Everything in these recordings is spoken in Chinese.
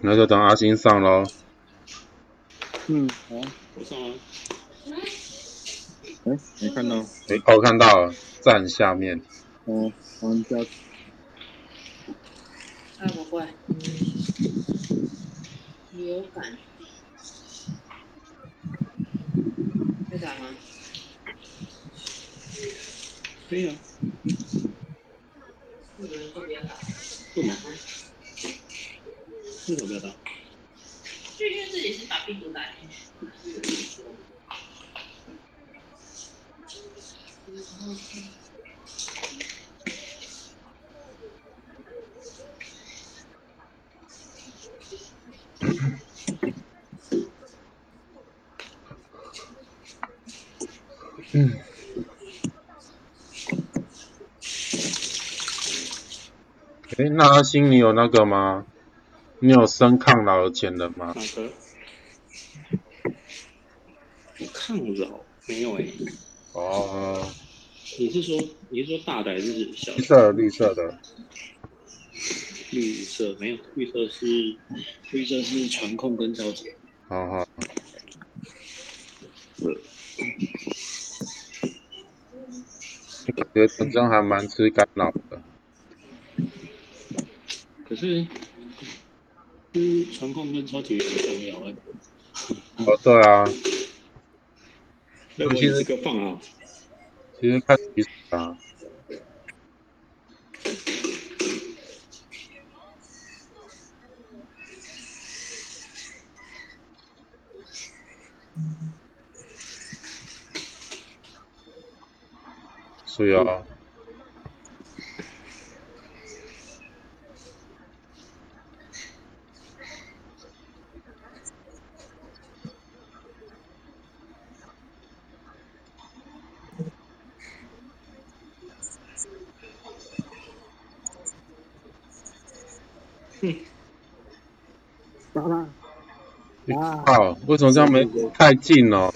那就等阿星上喽。嗯，好，我上了。哎，没看到。哎，我看到了，站下面。哦，玩家。啊，不会。有感。会打吗？可以啊。不能说不要打。不能。为什么不要打？就因为自己是把病毒打进去。嗯。哎，那阿星，你有那个吗？你有生抗老的潜能吗？哪个？抗老没有哎。哦。你是说你是说大的还是小？绿色绿色的。绿色没有，绿色是绿色是传控跟超级。好好。觉得真还蛮吃干扰的。可是，嗯，传控跟超级很重要哎。哦，对啊。那我这个放啊。其实看比啊。对啊。打他。啊！为什么这样没太近了吗？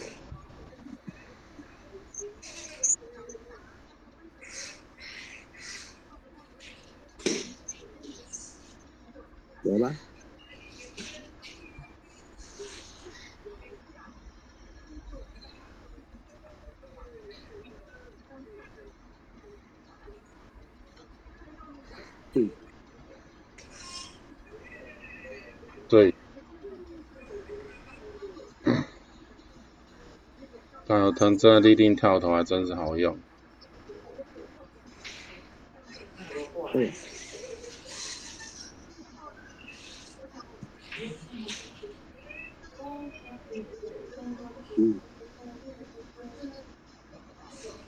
对，对。但有藤真的立定跳投还真是好用。对。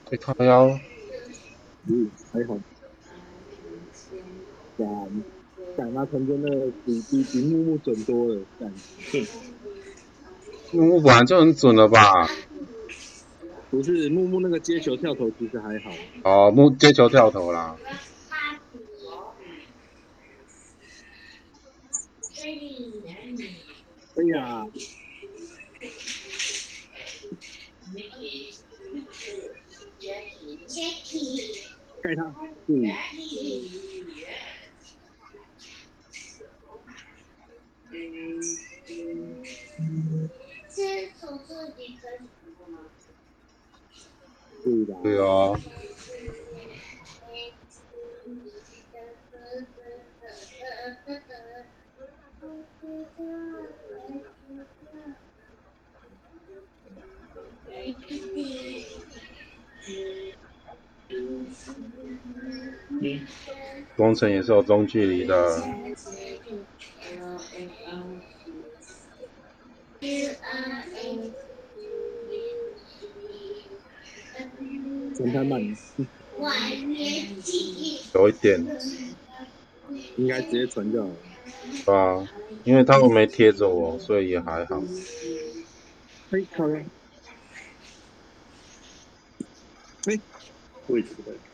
被靠腰。嗯，还好。讲讲他藤真的比比比木木准多了，感觉。木木本来就很准了吧？不是木木那个接球跳投其实还好。哦，木接球跳投啦。哎呀！盖他，嗯。对啊。工程也是有中距离的。传太慢。有一点。应该直接传掉。啊，因为他们没贴着我，所以也还好。嘿，靠边。哎，位置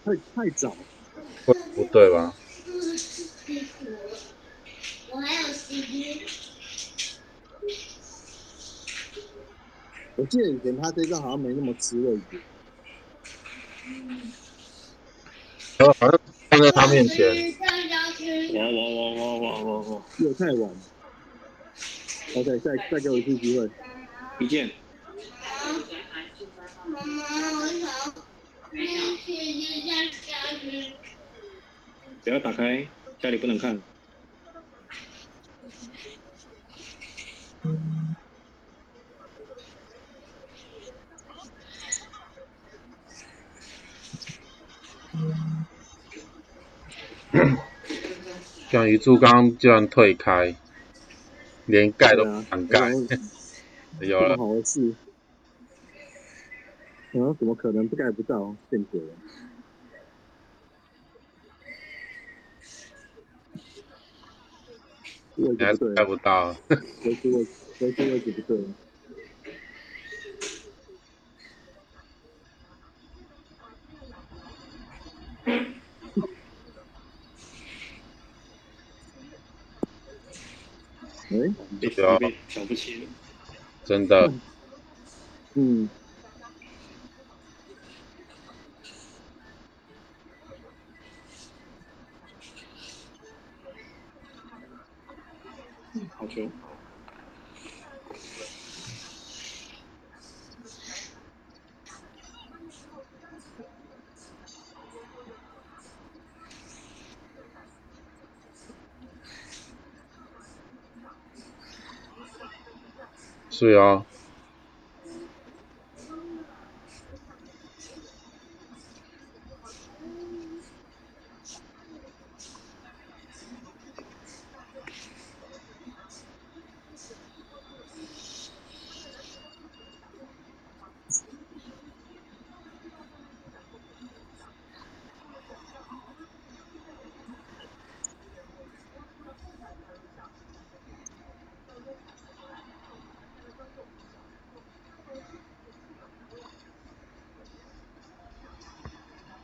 太太早。不不对吧？我还有 CD。我记得以前他这张好像没那么吃位置。然后反正站在他面前，哇哇哇哇哇哇哇！又太晚。OK，再再给我一次机会。一见，妈妈，我想。不要打开，家里不能看。像鱼柱刚刚居然退开，连盖都不敢盖，有了，这么好的事，啊，怎么可能不盖不到？见鬼了！还是盖置不到，维持位维持位置不对。哎，被对啊被瞧不起了。真的，嗯，好球！对啊。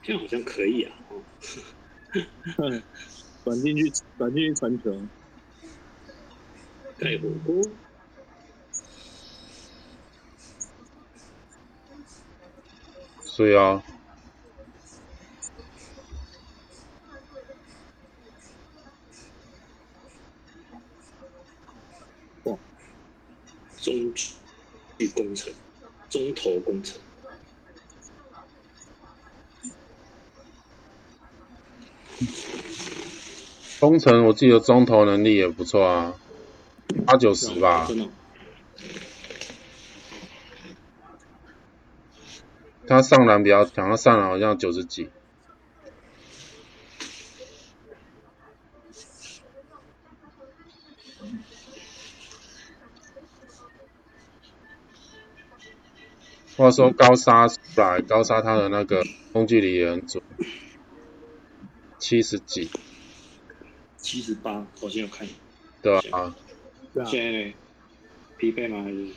这样好像可以啊。哦，转进去，转进去传球。盖火锅，是哦，中距工程，中投工程。工程我记得中投能力也不错啊，八九十吧。他上篮比较强，他上篮好像九十几，话说高沙出来，高沙他的那个中距离也很准，七十几，七十八，我先有看。对啊，对啊，现在？匹配吗？还是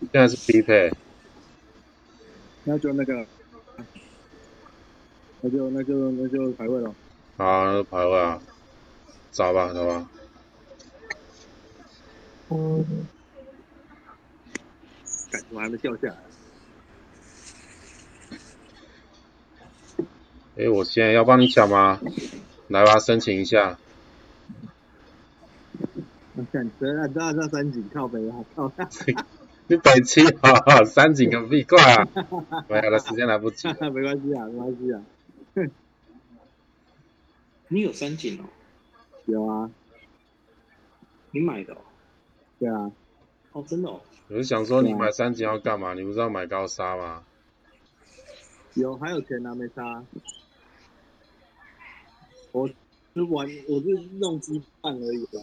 现在是匹配，那就那个，那就那就那就排位了。好，那就排位啊，找吧，找吧，感觉还没掉下来。诶，我现在要帮你抢吗？来吧，申请一下。我看，这按这按这三井靠北啊，靠！你北七啊，三井个屁快啊！没有了，时间来不及了。没关系啊，没关系啊。你有三井哦？有啊，你买的哦？对啊，哦，真的哦？我是想说，你买三井要干嘛？你不是要买高沙吗？有还有钱拿没差。我是玩，我是弄鸡蛋而已啦。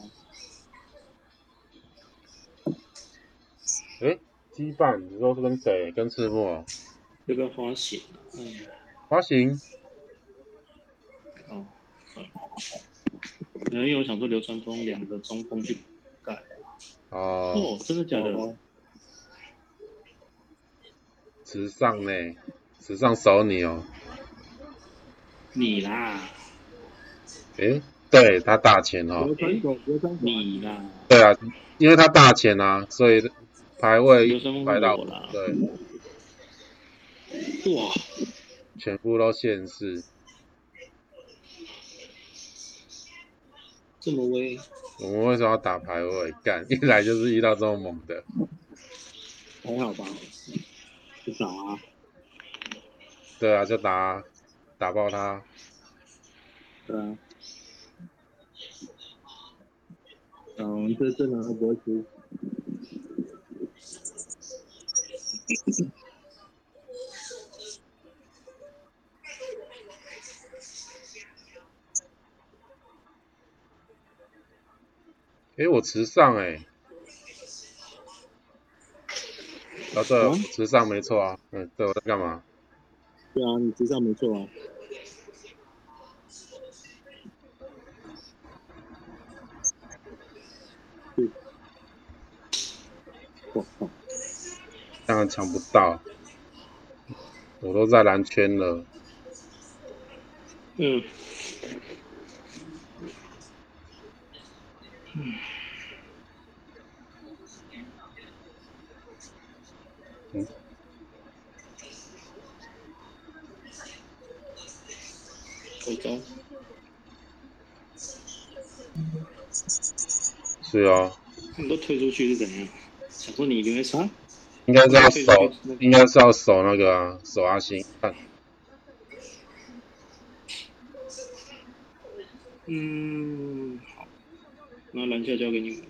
诶，羁绊，你说是跟谁？跟赤木哦？要不要花钱啊？嗯，花形？哦，可能。因为我想说流川枫两个中锋去改。哦，哦，真的假的？哦时尚呢？时尚守你哦。你啦，诶，对他大钱哦你啦，对啊，因为他大钱啊，所以排位排到我啦。对。哇，全部都现世。这么威，我们为什么要打排位？干，一来就是遇到这么猛的。还好吧？不打啊，对啊，就打打爆他。对啊。嗯，这这两个不会输。诶，我池上诶、啊，对了，啊池上没错啊。嗯，对，我在干嘛？对啊，你知道没错啊。对。我靠！当然抢不到，我都在蓝圈了。嗯，嗯，口罩，是啊，你都退出去是怎样？想说你一定会杀？应该是要退守应该是要守那个啊，守阿星。看，嗯，好，那篮下交给你们，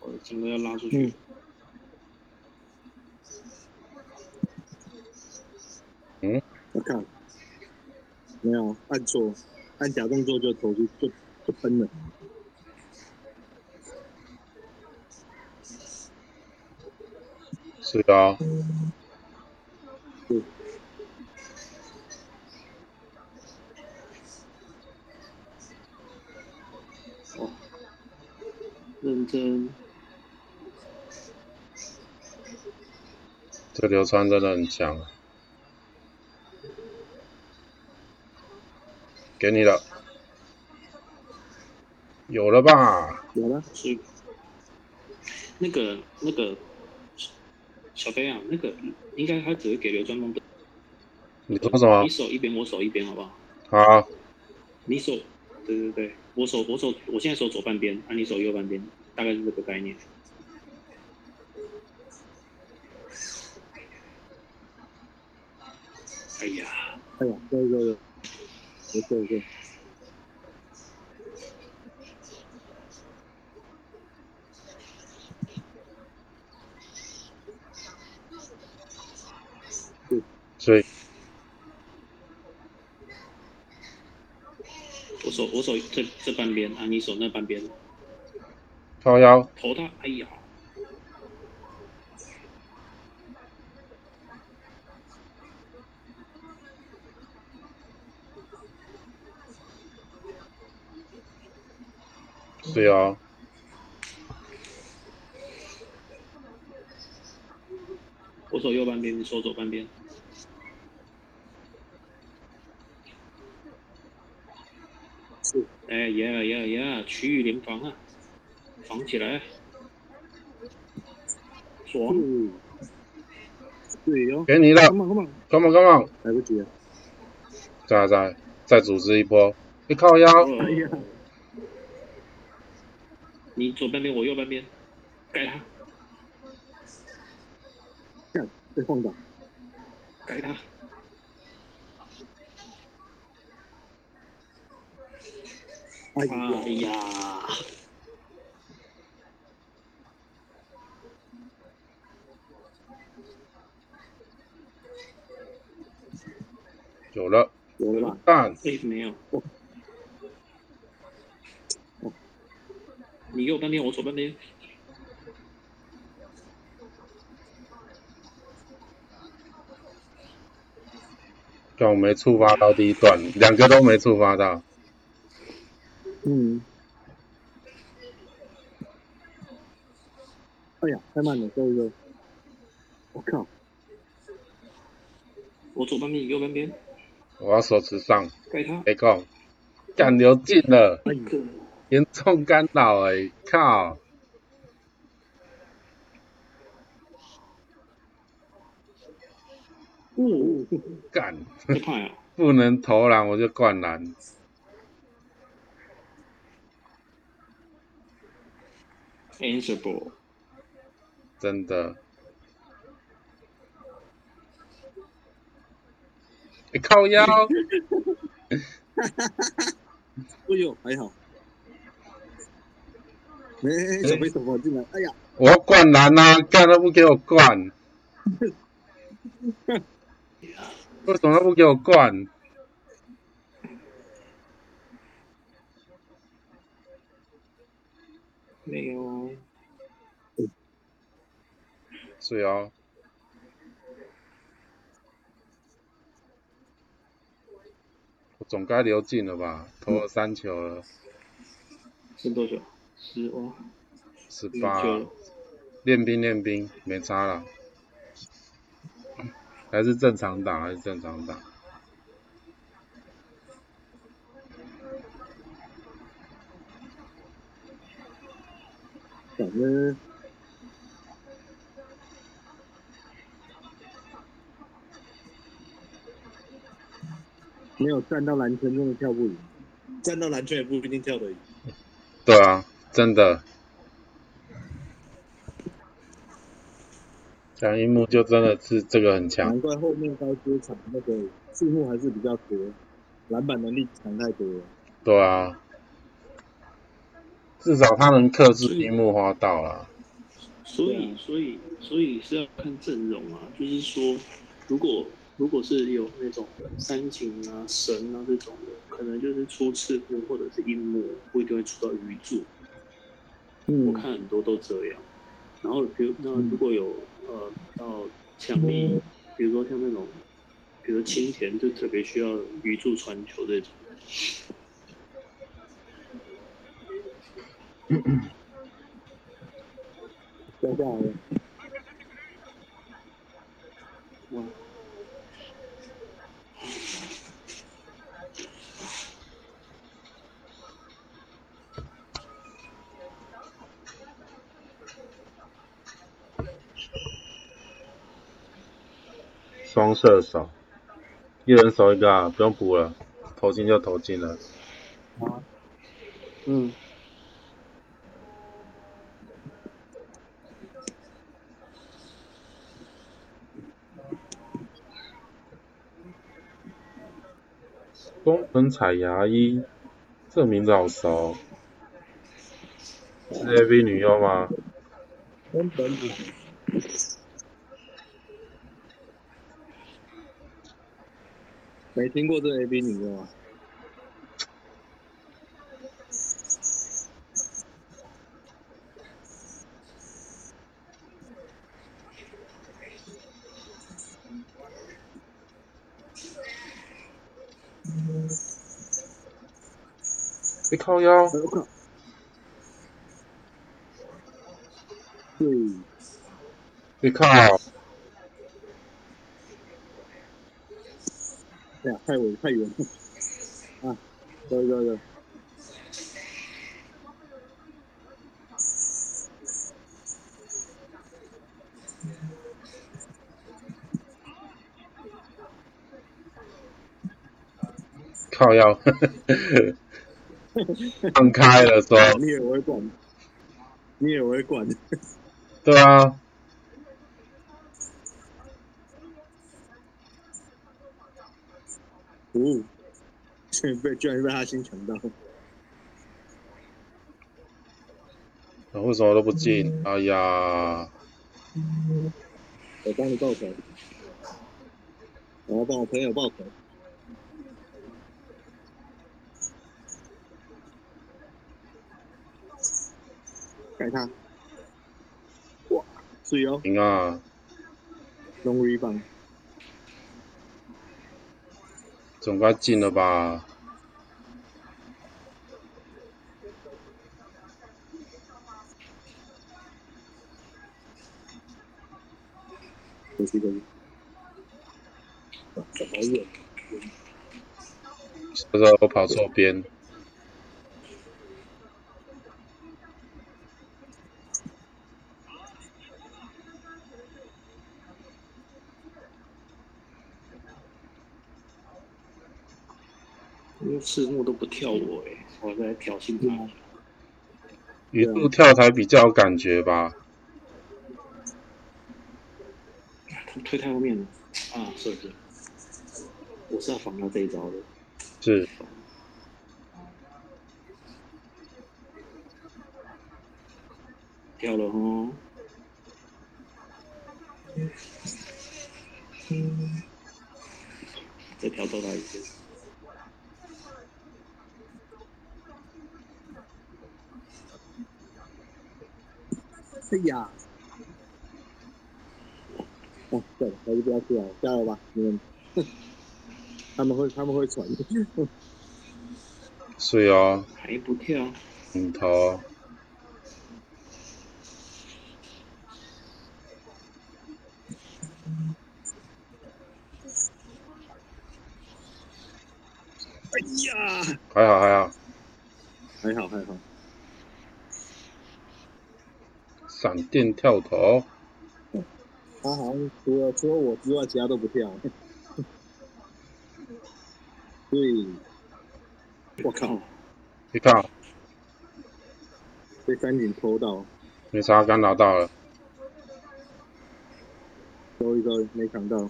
我整个要拉出去。嗯嗯，我靠！没有按错，按假动作就投出就就喷了。是啊，对，哦，认真，这流川真的很强。给你了，有了吧？有了，是那个那个小飞啊，那个应该他只会给流川枫的。你说什么你？手一边，我手一边，好不好？好，你手，对对对，我手我手，我现在手左半边，啊，你手右半边，大概是这个概念。哎呀，哎呀，对对对，没错所以。我手我手这这半边，啊，你手那半边，靠腰，头大，哎呀，是啊，我手右半边，你手左半边。哎呀呀呀，区域联防啊，防起来，爽！嗯，对哟、给你了 come on come on come on，来不及了。再来再再组织一波，你靠腰，呃哎呀，你左半边，我右半边，盖他，看被晃倒，盖他，哎哎呀，呀，有了，有了吧？干，哎，没有。你右半天，我左半天。但我没触发到第一段，两个都没触发到，嗯。哎呀，太慢了，对对。我靠，我左半边，右半边，我要手持上，盖他。没空，干流进了，哎严重干扰哎、靠，哦，干！不能投篮我就灌篮。Answer ball，真的。欸靠腰，哎呦，还好。哎、小飞手跑进来，哎呀，我要灌篮啊！干都不给我灌，为什么不给我灌？没有，是哦，我总该流进了吧？投了三球了，剩多久？十哦，十八，练兵练兵，没差了，还是正常打，还是正常打。反正没有站到篮圈，真的跳不赢。站到篮圈也不一定跳得赢。对啊，真的。讲樱木就真的是这个很强，难怪后面高阶场那个数目还是比较多，篮板能力强太多了。对啊，至少他能克制樱木花道啦。所以所以所以是要看阵容啊，就是说，如果如果是有那种三井啊、神啊这种的，可能就是出赤木或者是樱木，不一定会出到鱼柱。我嗯，看很多都这样。然后比如那如果有呃到强力，比如说像那种，比如青田就特别需要鱼柱传球这种。掉下来了。哇，双射手，一人守一个啊，不用补了，投进就投进了。嗯，宫本彩牙医，这名字好熟，是 AV 女优吗？没听过这 AV 女优啊？别靠腰，哎我靠！对，别靠，哎呀，太远太远了啊！走走走，靠腰，放开了说，你也会管，你也会管，对啊，哦，居然被居然被他先抢到，为什么都不进？哎呀，我帮你报仇，我要帮我朋友报仇。改他，哇，水哦，赢啊！龙 rebound，总该进了吧？可惜可惜，哇，这好远，这时候我跑错边，赤木都不跳我哎、我在挑衅他。鱼木跳才比较有感觉吧？他 推太后面了啊！是不是，我是要防他这一招的。是，跳了哦。再跳到他一次。哎呀！哦，对了，还是不要去了，加油吧，你们。他们会，他们会传。是啊，还不跳，领头，哎呀！还好还好，还好还好，闪电跳投，他好像除了除了我之外，其他都不跳。对，我靠，你看被三井偷到，没差，刚拿到了，收一收，没抢到。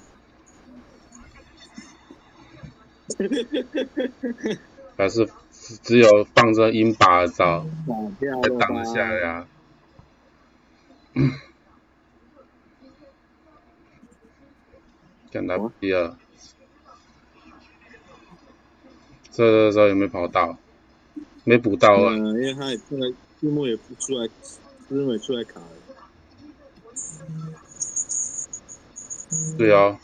还是只有放着鹰把的招打 掉了才挡得下来吧？啊。看来不第二，这这时候有没有跑到？没补到啊，嗯，因为他也出来，字幕也不出来，字幕也出来卡了。对哦，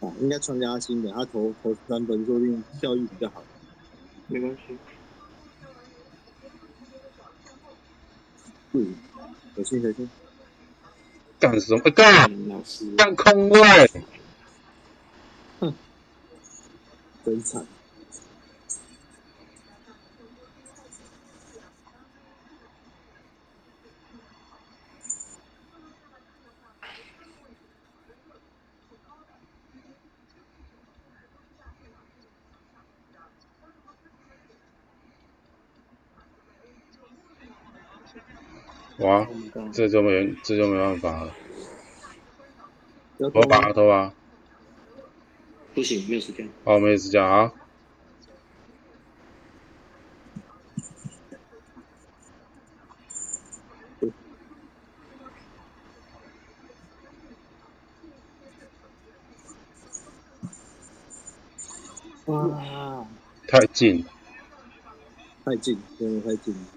啊，应该传加薪的，他投投三分，说不定效益比较好。没关系。嗯，可信可信。干什么？呃干嗯老师，干空位，真惨。哇，这就没这就没办法了，要投吧投吧，不行，没有时间。好，没时间啊，哇，太近，太近，真的太近。了。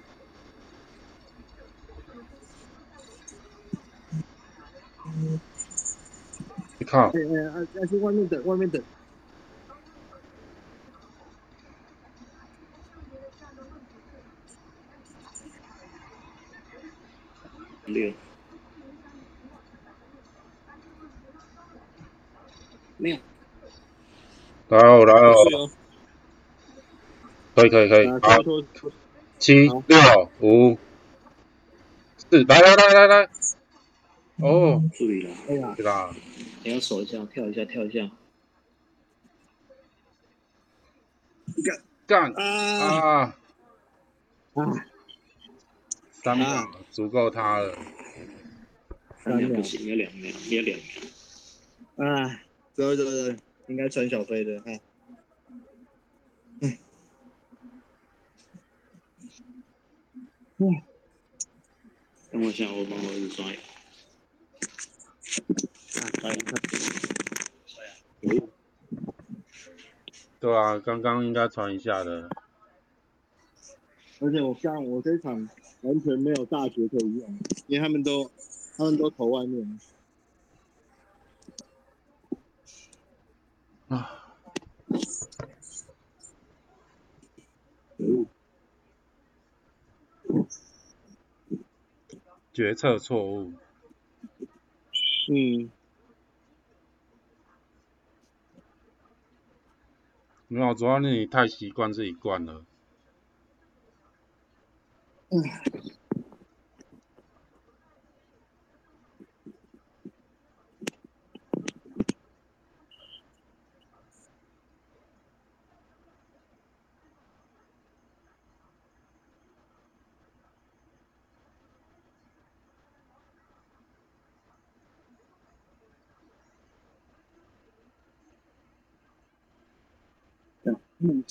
靠哎，哎哎，要去外面等，外面等。六，没有，来哦来哦，可以可以可以，啊，好。七六五四，来来来来来，哦，注意了，哎呀，对吧，你要守一下，跳一下，跳一下。干啊啊，啊！三秒啊。足够他了，三秒不行，要两秒，要两秒。啊，对对对，应该传小飞的，哎，等我一下，我帮我儿子刷牙。对啊，刚刚应该传一下的，而且我像我这场完全没有大绝可以用，因为他们都他们都投外面，啊，决策错误，嗯，没有，主要是你太习惯这一罐了，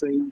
muito.